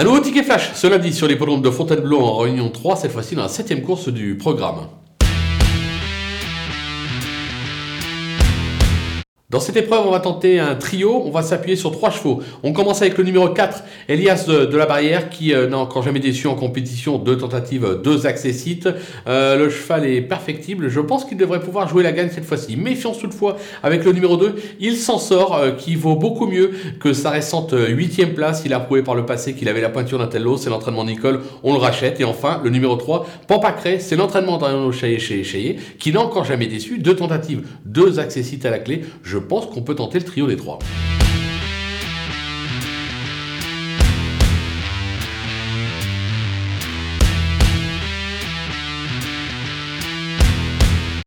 Un nouveau ticket flash ce lundi sur l'hippodrome de Fontainebleau en Réunion 3, cette fois-ci dans la septième course du programme. Dans cette épreuve, on va tenter un trio, on va s'appuyer sur trois chevaux. On commence avec le numéro 4, Elias de, la Barrière, qui euh, n'a encore jamais déçu en compétition, deux tentatives, deux accessites. Euh, le cheval est perfectible, je pense qu'il devrait pouvoir jouer la gagne cette fois-ci. Méfiance toutefois avec le numéro 2, il s'en sort, euh, qui vaut beaucoup mieux que sa récente huitième place. Il a prouvé par le passé qu'il avait la pointure d'un tello, c'est l'entraînement Nicole, on le rachète. Et enfin, le numéro 3, Pampacré, c'est l'entraînement d'un chez chez qui n'a encore jamais déçu, deux tentatives, deux accessites à la clé. Je pense qu'on peut tenter le trio des trois.